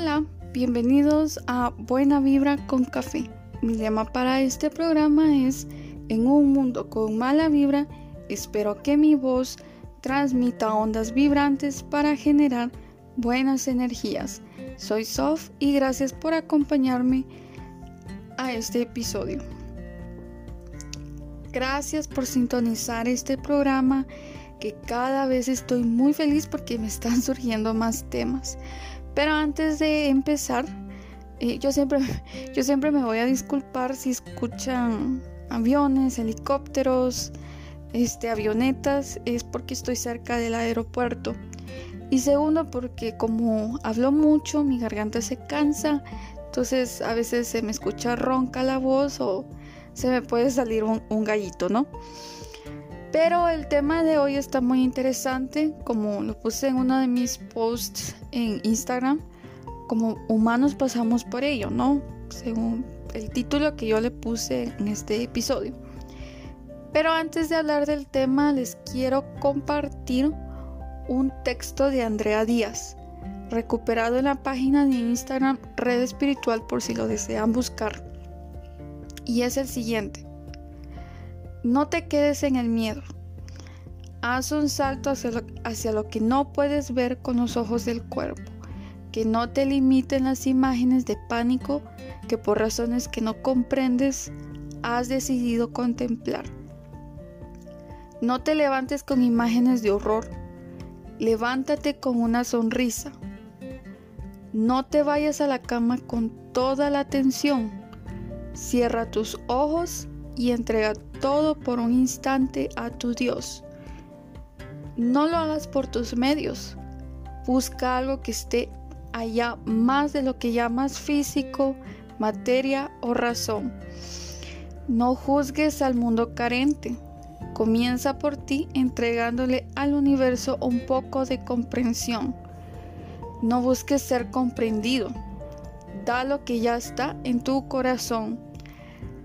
Hola, bienvenidos a Buena Vibra con Café. Mi lema para este programa es En un mundo con mala vibra, espero que mi voz transmita ondas vibrantes para generar buenas energías. Soy Sof y gracias por acompañarme a este episodio. Gracias por sintonizar este programa que cada vez estoy muy feliz porque me están surgiendo más temas. Pero antes de empezar, eh, yo, siempre, yo siempre me voy a disculpar si escuchan aviones, helicópteros, este, avionetas, es porque estoy cerca del aeropuerto. Y segundo, porque como hablo mucho, mi garganta se cansa, entonces a veces se me escucha ronca la voz o se me puede salir un, un gallito, ¿no? Pero el tema de hoy está muy interesante, como lo puse en uno de mis posts en Instagram, como humanos pasamos por ello, ¿no? Según el título que yo le puse en este episodio. Pero antes de hablar del tema, les quiero compartir un texto de Andrea Díaz, recuperado en la página de Instagram Red Espiritual por si lo desean buscar. Y es el siguiente. No te quedes en el miedo. Haz un salto hacia lo, que no puedes ver con los ojos del cuerpo. Que no te limiten las imágenes de pánico que por razones que no comprendes has decidido contemplar. No te levantes con imágenes de horror. Levántate con una sonrisa. No te vayas a la cama con toda la atención. Cierra tus ojos y entrega todo por un instante a tu Dios. No lo hagas por tus medios. Busca algo que esté allá más de lo que llamas físico, materia o razón. No juzgues al mundo carente. Comienza por ti entregándole al universo un poco de comprensión. No busques ser comprendido. Da lo que ya está en tu corazón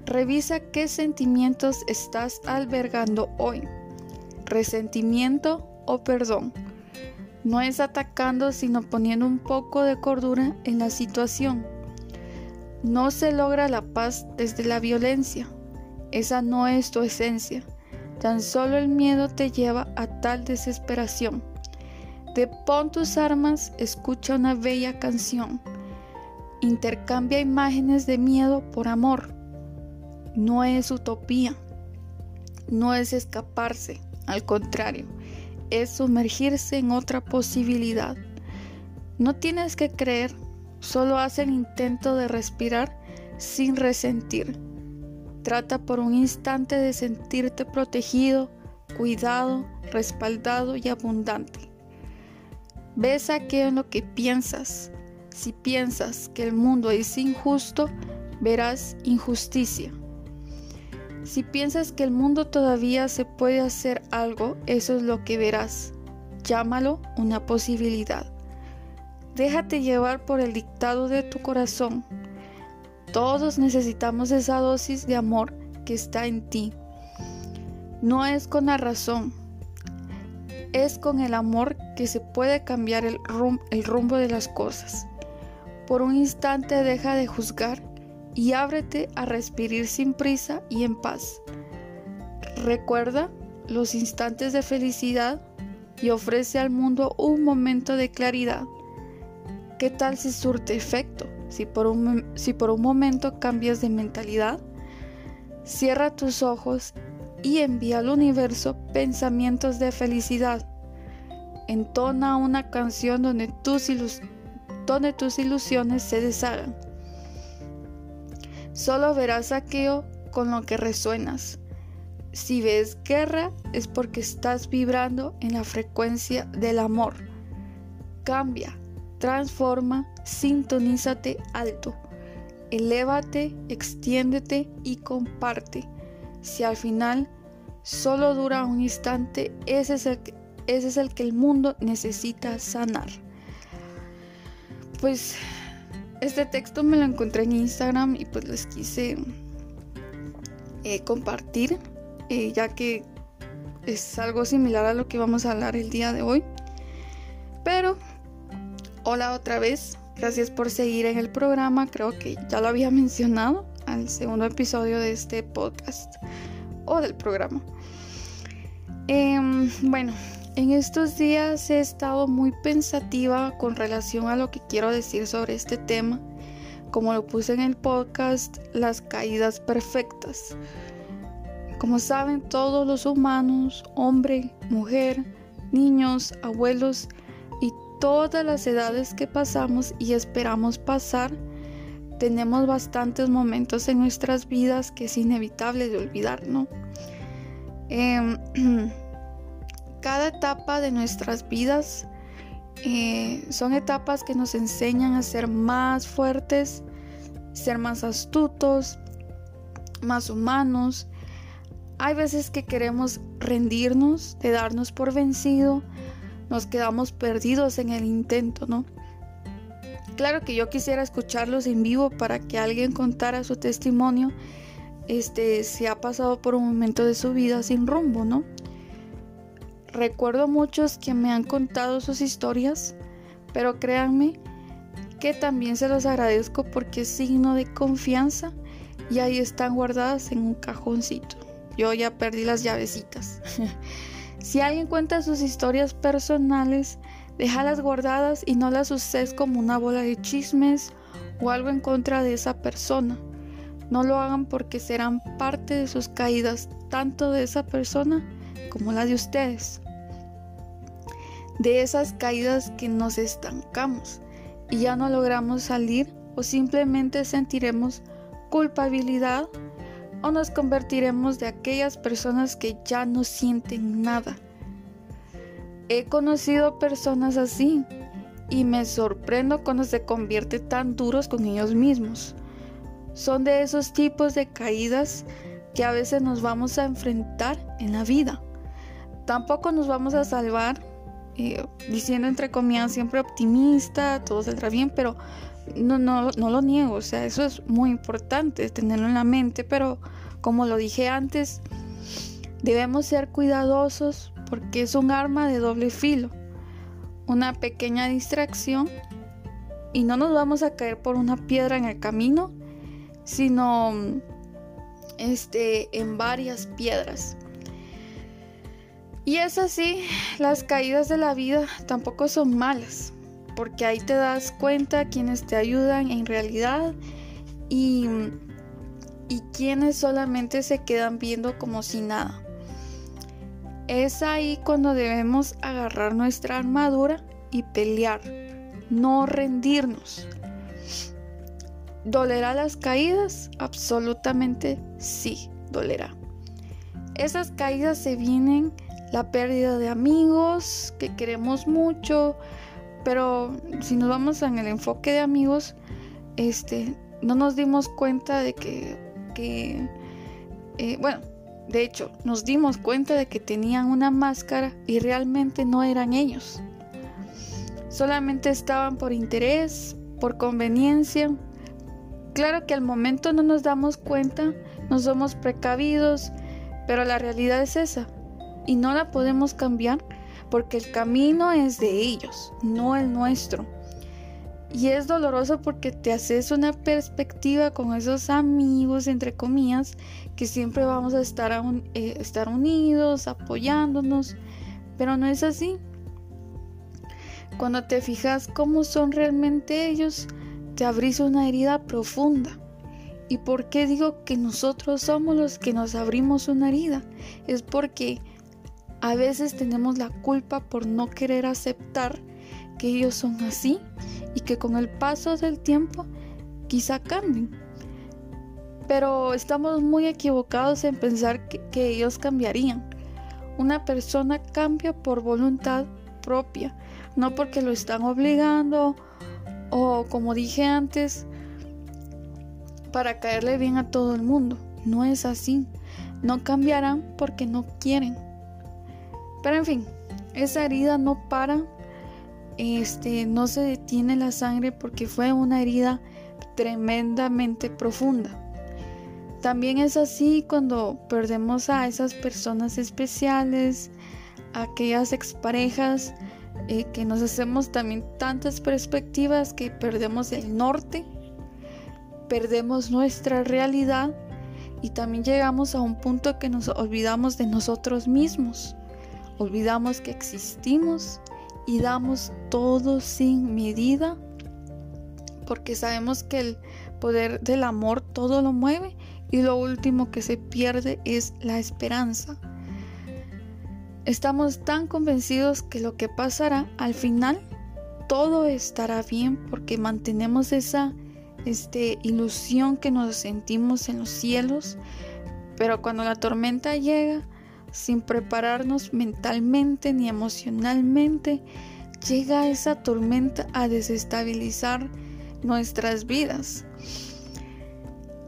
Revisa qué sentimientos estás albergando hoy. Resentimiento o perdón. No es atacando, sino poniendo un poco de cordura en la situación. No se logra la paz desde la violencia. Esa no es tu esencia. Tan solo el miedo te lleva a tal desesperación. Depón tus armas, escucha una bella canción. Intercambia imágenes de miedo por amor no es utopía, no es escaparse, al contrario, es sumergirse en otra posibilidad. No tienes que creer, solo haz el intento de respirar sin resentir. Trata por un instante de sentirte protegido, cuidado, respaldado y abundante. Ves aquello en lo que piensas. Si piensas que el mundo es injusto, verás injusticia. Si piensas que el mundo todavía se puede hacer algo, eso es lo que verás. Llámalo una posibilidad. Déjate llevar por el dictado de tu corazón. Todos necesitamos esa dosis de amor que está en ti. No es con la razón, es con el amor que se puede cambiar el, rumbo de las cosas. Por un instante deja de juzgar y ábrete a respirar sin prisa y en paz. Recuerda los instantes de felicidad y ofrece al mundo un momento de claridad. ¿Qué tal si surte efecto? Si por un, si por un momento cambias de mentalidad, cierra tus ojos y envía al universo pensamientos de felicidad. Entona una canción donde tus, donde tus ilusiones se deshagan. Solo verás aquello con lo que resuenas. Si ves guerra es porque estás vibrando en la frecuencia del amor. Cambia, transforma, sintonízate alto. Elévate, extiéndete y comparte. Si al final solo dura un instante, es ese es el que el mundo necesita sanar. Pues este texto me lo encontré en Instagram y pues les quise eh, compartir, eh, ya que es algo similar a lo que vamos a hablar el día de hoy. Pero, hola otra vez, Gracias por seguir en el programa. Creo que ya lo había mencionado al segundo episodio de este podcast o del programa. Em, bueno, en estos días he estado muy pensativa con relación a lo que quiero decir sobre este tema. Como lo puse en el podcast, las caídas perfectas. Como saben, todos los humanos, hombre, mujer, niños, abuelos y todas las edades que pasamos y esperamos pasar, tenemos bastantes momentos en nuestras vidas que es inevitable de olvidar, ¿no? Em, cada etapa de nuestras vidas eh, son etapas que nos enseñan a ser más fuertes, ser más astutos, más humanos. Hay veces que queremos rendirnos, de darnos por vencido, nos quedamos perdidos en el intento, ¿no? Claro que yo quisiera escucharlos en vivo para que alguien contara su testimonio, este, si ha pasado por un momento de su vida sin rumbo, ¿no? Recuerdo muchos que me han contado sus historias, pero créanme que también se los agradezco porque es signo de confianza y ahí están guardadas en un cajoncito. Yo ya perdí las llavecitas. si alguien cuenta sus historias personales, déjalas guardadas y no las uses como una bola de chismes o algo en contra de esa persona. No lo hagan porque serán parte de sus caídas, tanto de esa persona como la de ustedes. De esas caídas que nos estancamos y ya no logramos salir o simplemente sentiremos culpabilidad o nos convertiremos de aquellas personas que ya no sienten nada. He conocido personas así y me sorprendo cuando se convierten tan duros con ellos mismos. Son de esos tipos de caídas que a veces nos vamos a enfrentar en la vida. Tampoco nos vamos a salvar eh, diciendo entre comillas siempre optimista, todo saldrá bien, pero no, no, no lo niego, o sea, eso es muy importante tenerlo en la mente, pero como lo dije antes, debemos ser cuidadosos porque es un arma de doble filo, una pequeña distracción y no nos vamos a caer por una piedra en el camino, sino este en varias piedras. Y es así, las caídas de la vida tampoco son malas porque ahí te das cuenta quienes te ayudan en realidad y, y quienes solamente se quedan viendo como si nada. Es ahí cuando debemos agarrar nuestra armadura y pelear, no rendirnos. ¿Dolerá las caídas? Absolutamente sí, dolerá. Esas caídas se vienen la pérdida de amigos que queremos mucho, pero si nos vamos en el enfoque de amigos, este, no nos dimos cuenta de que, eh, bueno, de hecho, nos dimos cuenta de que tenían una máscara y realmente no eran ellos. Solamente estaban por interés, por conveniencia. Claro que al momento no nos damos cuenta, no somos precavidos, pero la realidad es esa y no la podemos cambiar porque el camino es de ellos, no el nuestro. Y es doloroso porque te haces una perspectiva con esos amigos, entre comillas, que siempre vamos a estar, eh, estar unidos, apoyándonos, pero no es así. Cuando te fijas cómo son realmente ellos, te abrís una herida profunda. ¿Y por qué digo que nosotros somos los que nos abrimos una herida? Es porque a veces tenemos la culpa por no querer aceptar que ellos son así y que con el paso del tiempo quizá cambien. Pero estamos muy equivocados en pensar que, ellos cambiarían. Una persona cambia por voluntad propia, no porque lo están obligando o como dije antes, para caerle bien a todo el mundo. No es así. No cambiarán porque no quieren. Pero en fin, esa herida no para, este, no se detiene la sangre porque fue una herida tremendamente profunda. También es así cuando perdemos a esas personas especiales, aquellas exparejas, eh, que nos hacemos también tantas perspectivas que perdemos el norte, perdemos nuestra realidad y también llegamos a un punto que nos olvidamos de nosotros mismos, olvidamos que existimos y damos todo sin medida porque sabemos que el poder del amor todo lo mueve y lo último que se pierde es la esperanza. Estamos tan convencidos que lo que pasará al final todo estará bien porque mantenemos esa este, ilusión que nos sentimos en los cielos, pero cuando la tormenta llega, sin prepararnos mentalmente ni emocionalmente, llega esa tormenta a desestabilizar nuestras vidas.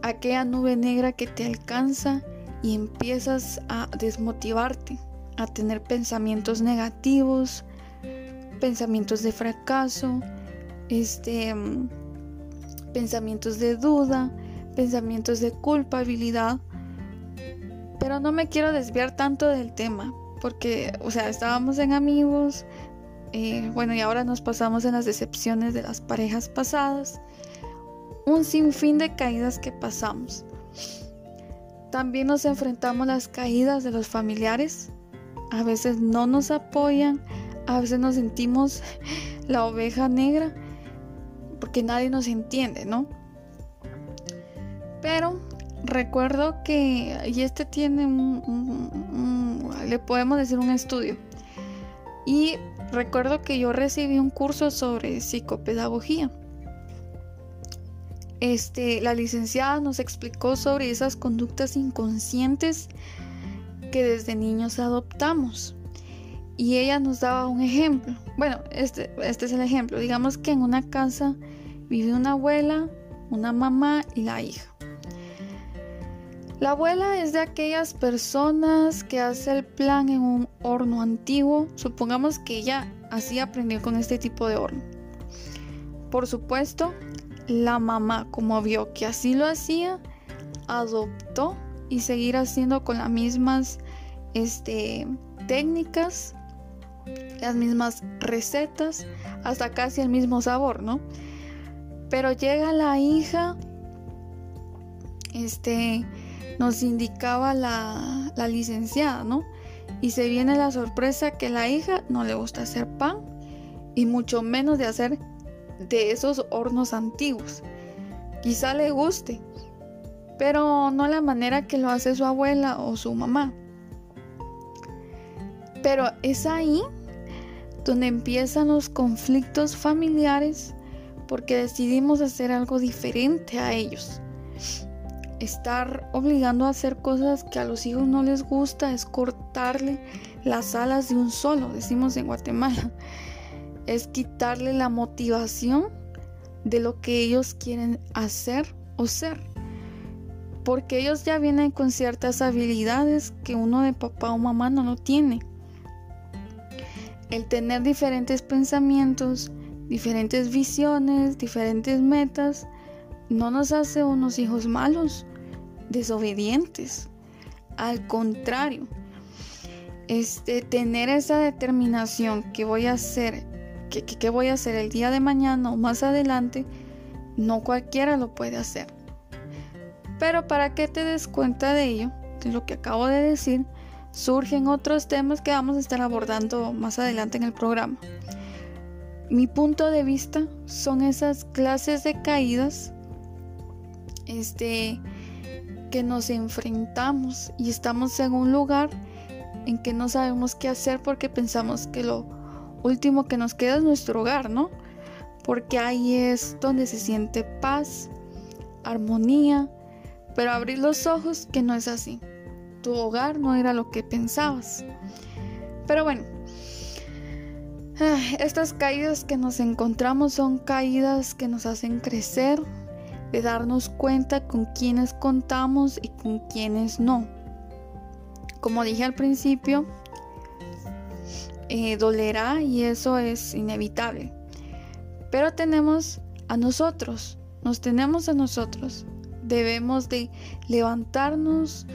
Aquella nube negra que te alcanza y empiezas a desmotivarte a tener pensamientos negativos, pensamientos de fracaso, este, pensamientos de duda, pensamientos de culpabilidad. Pero no me quiero desviar tanto del tema, porque, o sea, estábamos en amigos, bueno, y ahora nos pasamos en las decepciones de las parejas pasadas, un sinfín de caídas que pasamos. También nos enfrentamos a las caídas de los familiares, a veces no nos apoyan, a veces nos sentimos la oveja negra porque nadie nos entiende, ¿no? Pero recuerdo que, y este tiene un, le podemos decir un estudio, y recuerdo que yo recibí un curso sobre psicopedagogía. Este, la licenciada nos explicó sobre esas conductas inconscientes que desde niños adoptamos. Y ella nos daba un ejemplo. Bueno, este, este es el ejemplo. Digamos que en una casa vive una abuela, una mamá y la hija. La abuela es de aquellas personas que hace el plan en un horno antiguo. Supongamos que ella así aprendió con este tipo de horno. Por supuesto, la mamá, como vio que así lo hacía, adoptó y seguir haciendo con las mismas este, técnicas, las mismas recetas, hasta casi el mismo sabor, ¿no? Pero llega la hija, este, nos indicaba la, la licenciada, ¿no? Y se viene la sorpresa que la hija no le gusta hacer pan y mucho menos de hacer de esos hornos antiguos. Quizá le guste, pero no la manera que lo hace su abuela o su mamá. Pero es ahí donde empiezan los conflictos familiares porque decidimos hacer algo diferente a ellos. Estar obligando a hacer cosas que a los hijos no les gusta es cortarle las alas de un solo, decimos en Guatemala. Es quitarle la motivación de lo que ellos quieren hacer o ser porque ellos ya vienen con ciertas habilidades que uno de papá o mamá no lo tiene. El tener diferentes pensamientos, diferentes visiones, diferentes metas, no nos hace unos hijos malos, desobedientes. Al contrario, este, tener esa determinación que voy a hacer, que, que voy a hacer el día de mañana o más adelante, no cualquiera lo puede hacer. Pero para que te des cuenta de ello, de lo que acabo de decir, surgen otros temas que vamos a estar abordando más adelante en el programa. Mi punto de vista son esas clases de caídas este, que nos enfrentamos y estamos en un lugar en que no sabemos qué hacer porque pensamos que lo último que nos queda es nuestro hogar, ¿no? Porque ahí es donde se siente paz, armonía, pero abrir los ojos que no es así. Tu hogar no era lo que pensabas. Pero bueno, estas caídas que nos encontramos son caídas que nos hacen crecer, de darnos cuenta con quienes contamos y con quienes no. Como dije al principio, eh, dolerá y eso es inevitable. Pero tenemos a nosotros, nos tenemos a nosotros debemos de levantarnos,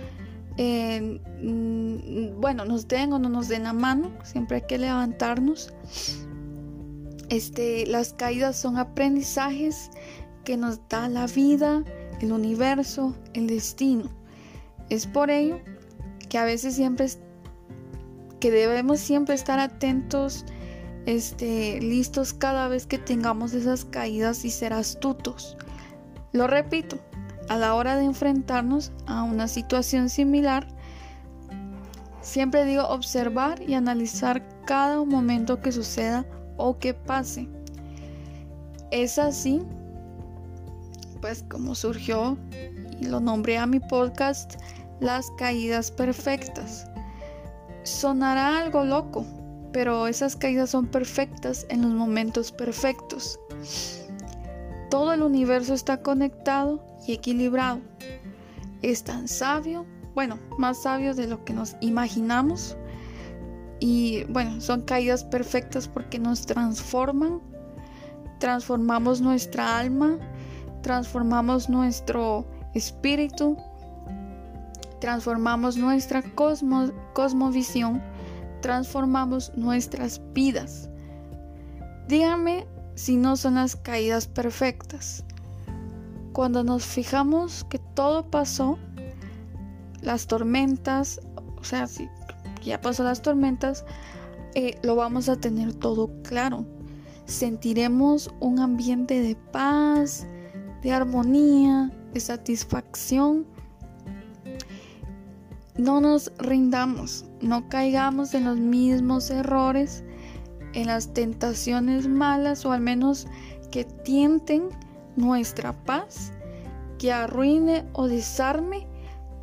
mm, bueno, nos den o no nos den la mano, siempre hay que levantarnos Este, las caídas son aprendizajes que nos da la vida, el universo, el destino. Es por ello que a veces siempre que debemos siempre estar atentos, este, listos cada vez que tengamos esas caídas y ser astutos. Lo repito, a la hora de enfrentarnos a una situación similar, siempre digo observar y analizar cada momento que suceda o que pase. Es así, pues como surgió y lo nombré a mi podcast, las caídas perfectas. Sonará algo loco, pero esas caídas son perfectas en los momentos perfectos. Todo el universo está conectado y equilibrado. Es tan sabio, bueno, más sabio de lo que nos imaginamos. Y bueno, son caídas perfectas porque nos transforman, transformamos nuestra alma, transformamos nuestro espíritu, transformamos nuestra cosmovisión, transformamos nuestras vidas. Díganme si no son las caídas perfectas. Cuando nos fijamos que todo pasó, las tormentas, o sea, si ya pasó las tormentas, eh, lo vamos a tener todo claro. Sentiremos un ambiente de paz, de armonía, de satisfacción. No nos rindamos, no caigamos en los mismos errores, en las tentaciones malas o al menos que tienten nuestra paz, que arruine o desarme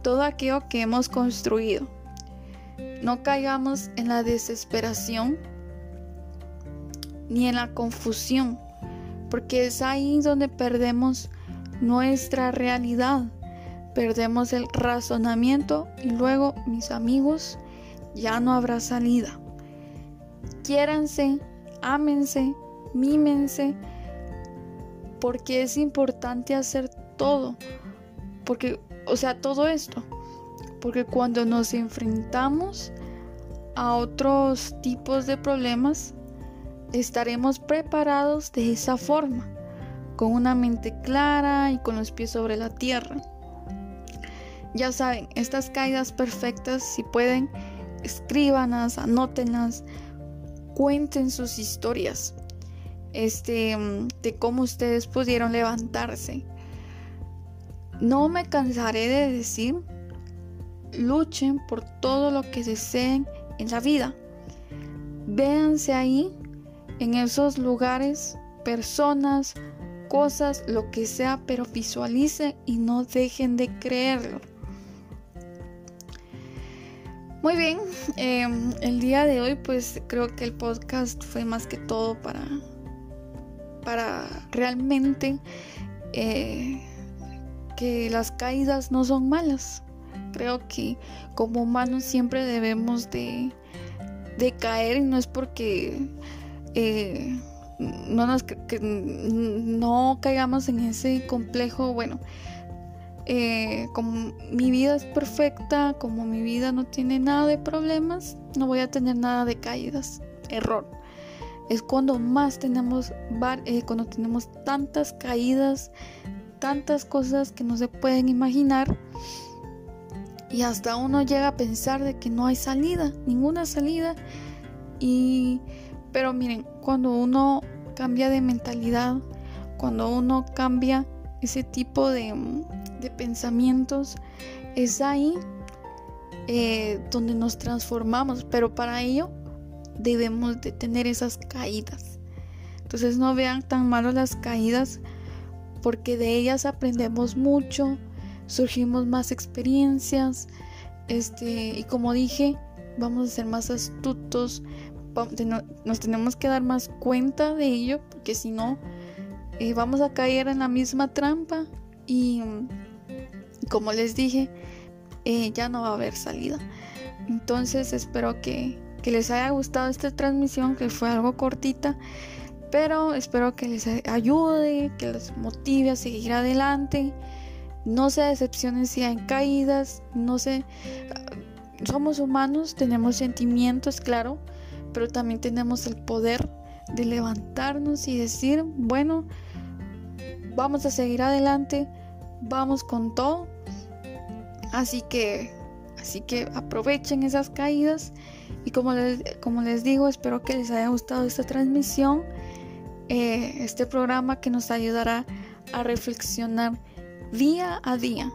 todo aquello que hemos construido. No caigamos en la desesperación ni en la confusión, porque es ahí donde perdemos nuestra realidad, perdemos el razonamiento y luego, mis amigos, ya no habrá salida. Quiéranse, ámense, mímense, porque es importante hacer todo, porque, o sea, todo esto, porque cuando nos enfrentamos a otros tipos de problemas, estaremos preparados de esa forma, con una mente clara y con los pies sobre la tierra. Ya saben, estas caídas perfectas, si pueden, escríbanas, anótenlas, cuenten sus historias este, de cómo ustedes pudieron levantarse. No me cansaré de decir, luchen por todo lo que deseen en la vida. Véanse ahí, en esos lugares, personas, cosas, lo que sea, pero visualicen y no dejen de creerlo. Muy bien, em, el día de hoy pues creo que el podcast fue más que todo para, para realmente eh, que las caídas no son malas. Creo que como humanos siempre debemos de, de caer y no es porque eh, no, nos, que no caigamos en ese complejo, bueno, eh, como mi vida es perfecta, como mi vida no tiene nada de problemas, no voy a tener nada de caídas. Error. Es cuando más tenemos, eh, cuando tenemos tantas caídas, tantas cosas que no se pueden imaginar. Y hasta uno llega a pensar de que no hay salida, ninguna salida. Y, pero miren, cuando uno cambia de mentalidad, cuando uno cambia ese tipo de, de pensamientos, es ahí eh, donde nos transformamos, pero para ello debemos de tener esas caídas. Entonces no vean tan malo las caídas porque de ellas aprendemos mucho, surgimos más experiencias, este, y como dije, vamos a ser más astutos, nos tenemos que dar más cuenta de ello, porque si no, eh, vamos a caer en la misma trampa y como les dije, eh, ya no va a haber salida. Entonces espero que, que les haya gustado esta transmisión, que fue algo cortita, pero espero que les ayude, que les motive a seguir adelante. No se decepcionen si hay caídas, no sé, somos humanos, tenemos sentimientos, claro, pero también tenemos el poder de levantarnos y decir, bueno, vamos a seguir adelante, vamos con todo. Así que, así que aprovechen esas caídas y como les, como les digo, espero que les haya gustado esta transmisión, eh, este programa que nos ayudará a reflexionar día a día.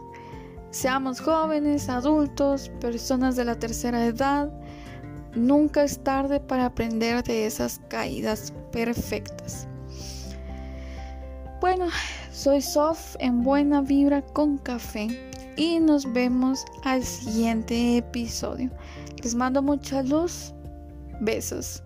Seamos jóvenes, adultos, personas de la tercera edad, nunca es tarde para aprender de esas caídas perfectas. Bueno, soy Sof en Buena Vibra con Café y nos vemos al siguiente episodio. Les mando mucha luz. Besos.